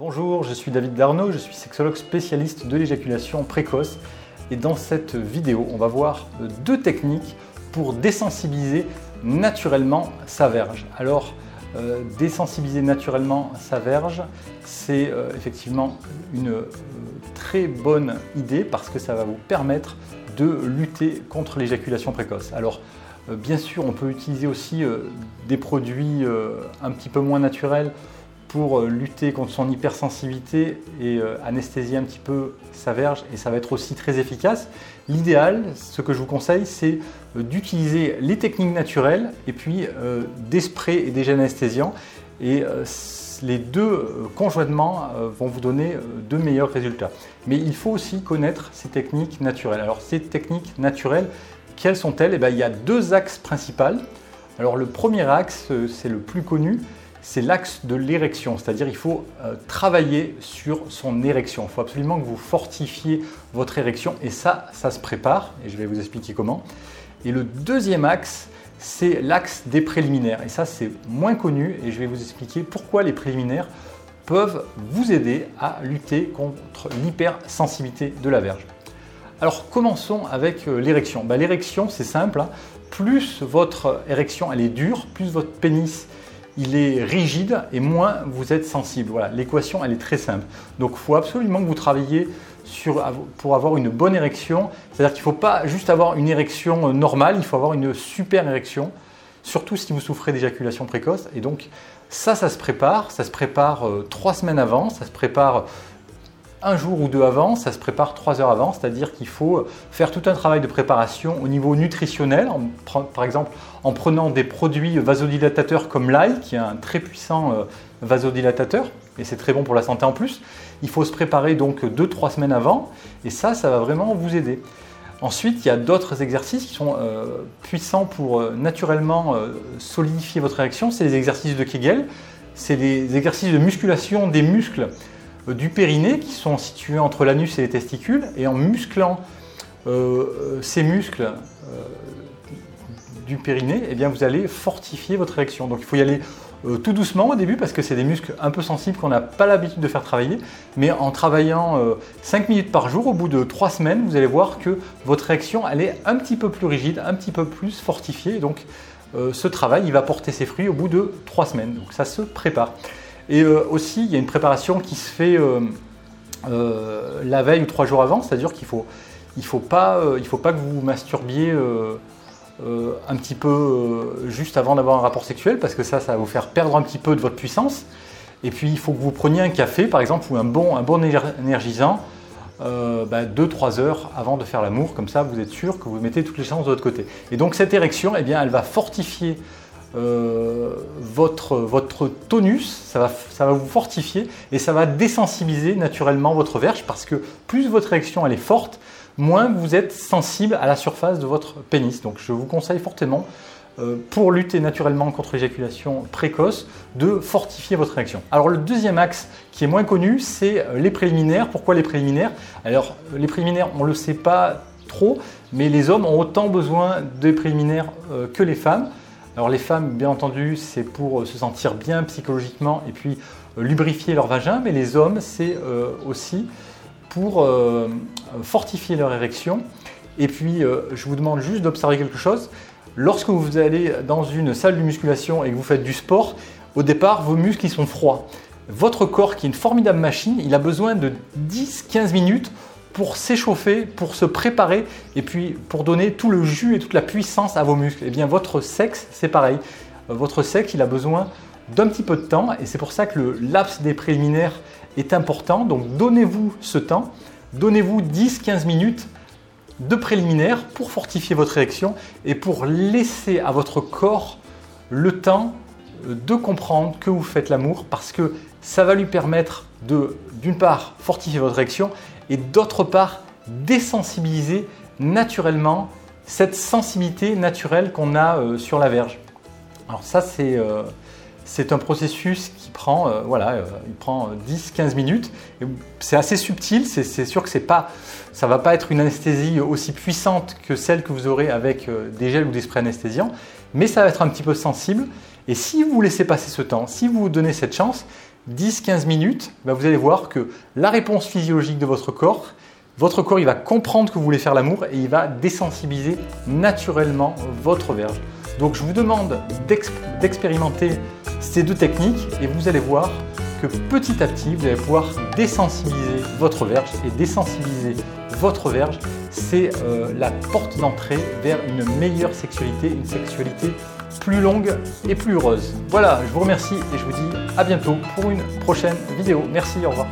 Bonjour, je suis David Darnaud, je suis sexologue spécialiste de l'éjaculation précoce et dans cette vidéo, on va voir deux techniques pour désensibiliser naturellement sa verge. Alors, euh, désensibiliser naturellement sa verge, c'est euh, effectivement une euh, très bonne idée parce que ça va vous permettre de lutter contre l'éjaculation précoce. Alors, bien sûr, on peut utiliser aussi des produits un petit peu moins naturels pour lutter contre son hypersensibilité et anesthésier un petit peu sa verge et ça va être aussi très efficace. L'idéal, ce que je vous conseille, c'est d'utiliser les techniques naturelles et puis des sprays et des gènes anesthésiants et les deux conjointement vont vous donner de meilleurs résultats. Mais il faut aussi connaître ces techniques naturelles. Alors ces techniques naturelles, quelles sont-elles? Eh bien, Il y a deux axes principaux. Alors le premier axe, c'est le plus connu, c'est l'axe de l'érection, c'est-à-dire il faut euh, travailler sur son érection. Il faut absolument que vous fortifiez votre érection et ça, ça se prépare et je vais vous expliquer comment. Et le deuxième axe, c'est l'axe des préliminaires et ça c'est moins connu et je vais vous expliquer pourquoi les préliminaires peuvent vous aider à lutter contre l'hypersensibilité de la verge. Alors commençons avec euh, l'érection. Bah, l'érection c'est simple, hein. plus votre érection elle est dure, plus votre pénis il est rigide et moins vous êtes sensible. Voilà, l'équation elle est très simple. Donc il faut absolument que vous travailliez sur, pour avoir une bonne érection. C'est-à-dire qu'il ne faut pas juste avoir une érection euh, normale, il faut avoir une super érection, surtout si vous souffrez d'éjaculation précoce. Et donc ça, ça se prépare, ça se prépare euh, trois semaines avant, ça se prépare un jour ou deux avant, ça se prépare trois heures avant, c'est-à-dire qu'il faut faire tout un travail de préparation au niveau nutritionnel, par exemple en prenant des produits vasodilatateurs comme l'ail, qui est un très puissant euh, vasodilatateur, et c'est très bon pour la santé en plus. Il faut se préparer donc deux, trois semaines avant, et ça, ça va vraiment vous aider. Ensuite, il y a d'autres exercices qui sont euh, puissants pour euh, naturellement solidifier votre réaction, c'est les exercices de Kegel, c'est les exercices de musculation des muscles du périnée qui sont situés entre l'anus et les testicules et en musclant euh, euh, ces muscles du périnée, eh bien vous allez fortifier votre érection. Donc il faut y aller tout doucement au début parce que c'est des muscles un peu sensibles qu'on n'a pas l'habitude de faire travailler. Mais en travaillant 5 minutes par jour, au bout de 3 semaines, vous allez voir que votre érection elle est un petit peu plus rigide, un petit peu plus fortifiée. donc ce travail il va porter ses fruits au bout de 3 semaines. Donc ça se prépare. Et euh, aussi, il y a une préparation qui se fait euh, euh, la veille ou trois jours avant, c'est-à-dire qu'il faut, il faut pas, faut pas que vous masturbiez un petit peu juste avant d'avoir un rapport sexuel, parce que ça, ça va vous faire perdre un petit peu de votre puissance. Et puis, il faut que vous preniez un café, par exemple, ou un bon, un bon énergisant, 2-3 bah, heures avant de faire l'amour, comme ça vous êtes sûr que vous mettez toutes les chances de votre côté. Et donc cette érection, eh bien, elle va fortifier euh, votre, tonus, ça va, ça va vous fortifier et ça va désensibiliser naturellement votre verge parce que plus votre érection elle est forte, moins vous êtes sensible à la surface de votre pénis. Donc je vous conseille fortement euh, pour lutter naturellement contre l'éjaculation précoce, de fortifier votre érection. Alors le deuxième axe qui est moins connu, c'est euh, les préliminaires. Pourquoi les préliminaires? Alors les préliminaires, on ne le sait pas trop, mais les hommes ont autant besoin des préliminaires que les femmes. Alors les femmes, bien entendu, c'est pour euh, se sentir bien psychologiquement et puis euh, lubrifier leur vagin, mais les hommes, c'est euh, aussi pour fortifier leur érection. Et puis, je vous demande juste d'observer quelque chose. Lorsque vous allez dans une salle de musculation et que vous faites du sport, au départ, vos muscles sont froids. Votre corps, qui est une formidable machine, il a besoin de 10-15 minutes pour s'échauffer, pour se préparer et puis pour donner tout le jus et toute la puissance à vos muscles. Et eh bien votre sexe, c'est pareil. Euh, votre sexe, il a besoin d'un petit peu de temps et c'est pour ça que le laps des préliminaires est important. Donc donnez-vous ce temps, donnez-vous 10-15 minutes de préliminaires pour fortifier votre érection et pour laisser à votre corps le temps de comprendre que vous faites l'amour parce que ça va lui permettre de, d'une part, fortifier votre érection et d'autre part désensibiliser naturellement cette sensibilité naturelle qu'on a euh, sur la verge. Alors ça c'est euh, un processus qui prend euh, voilà, il prend 10-15 minutes. C'est assez subtil, c'est sûr que pas ça va pas être une anesthésie aussi puissante que celle que vous aurez avec des gels ou des sprays anesthésiants, mais ça va être un petit peu sensible et si vous laissez passer ce temps, si vous vous donnez cette chance, 10-15 minutes, bah, vous allez voir que la réponse physiologique de votre corps, votre corps va comprendre que vous voulez faire l'amour et il va désensibiliser naturellement votre verge. Donc je vous demande d'expérimenter ces deux techniques et vous allez voir que petit à petit, vous allez pouvoir désensibiliser votre verge et désensibiliser votre verge, c'est euh, la porte d'entrée vers une meilleure sexualité, une sexualité plus longue et plus heureuse. Voilà, je vous remercie et je vous dis à bientôt pour une prochaine vidéo. Merci, au revoir.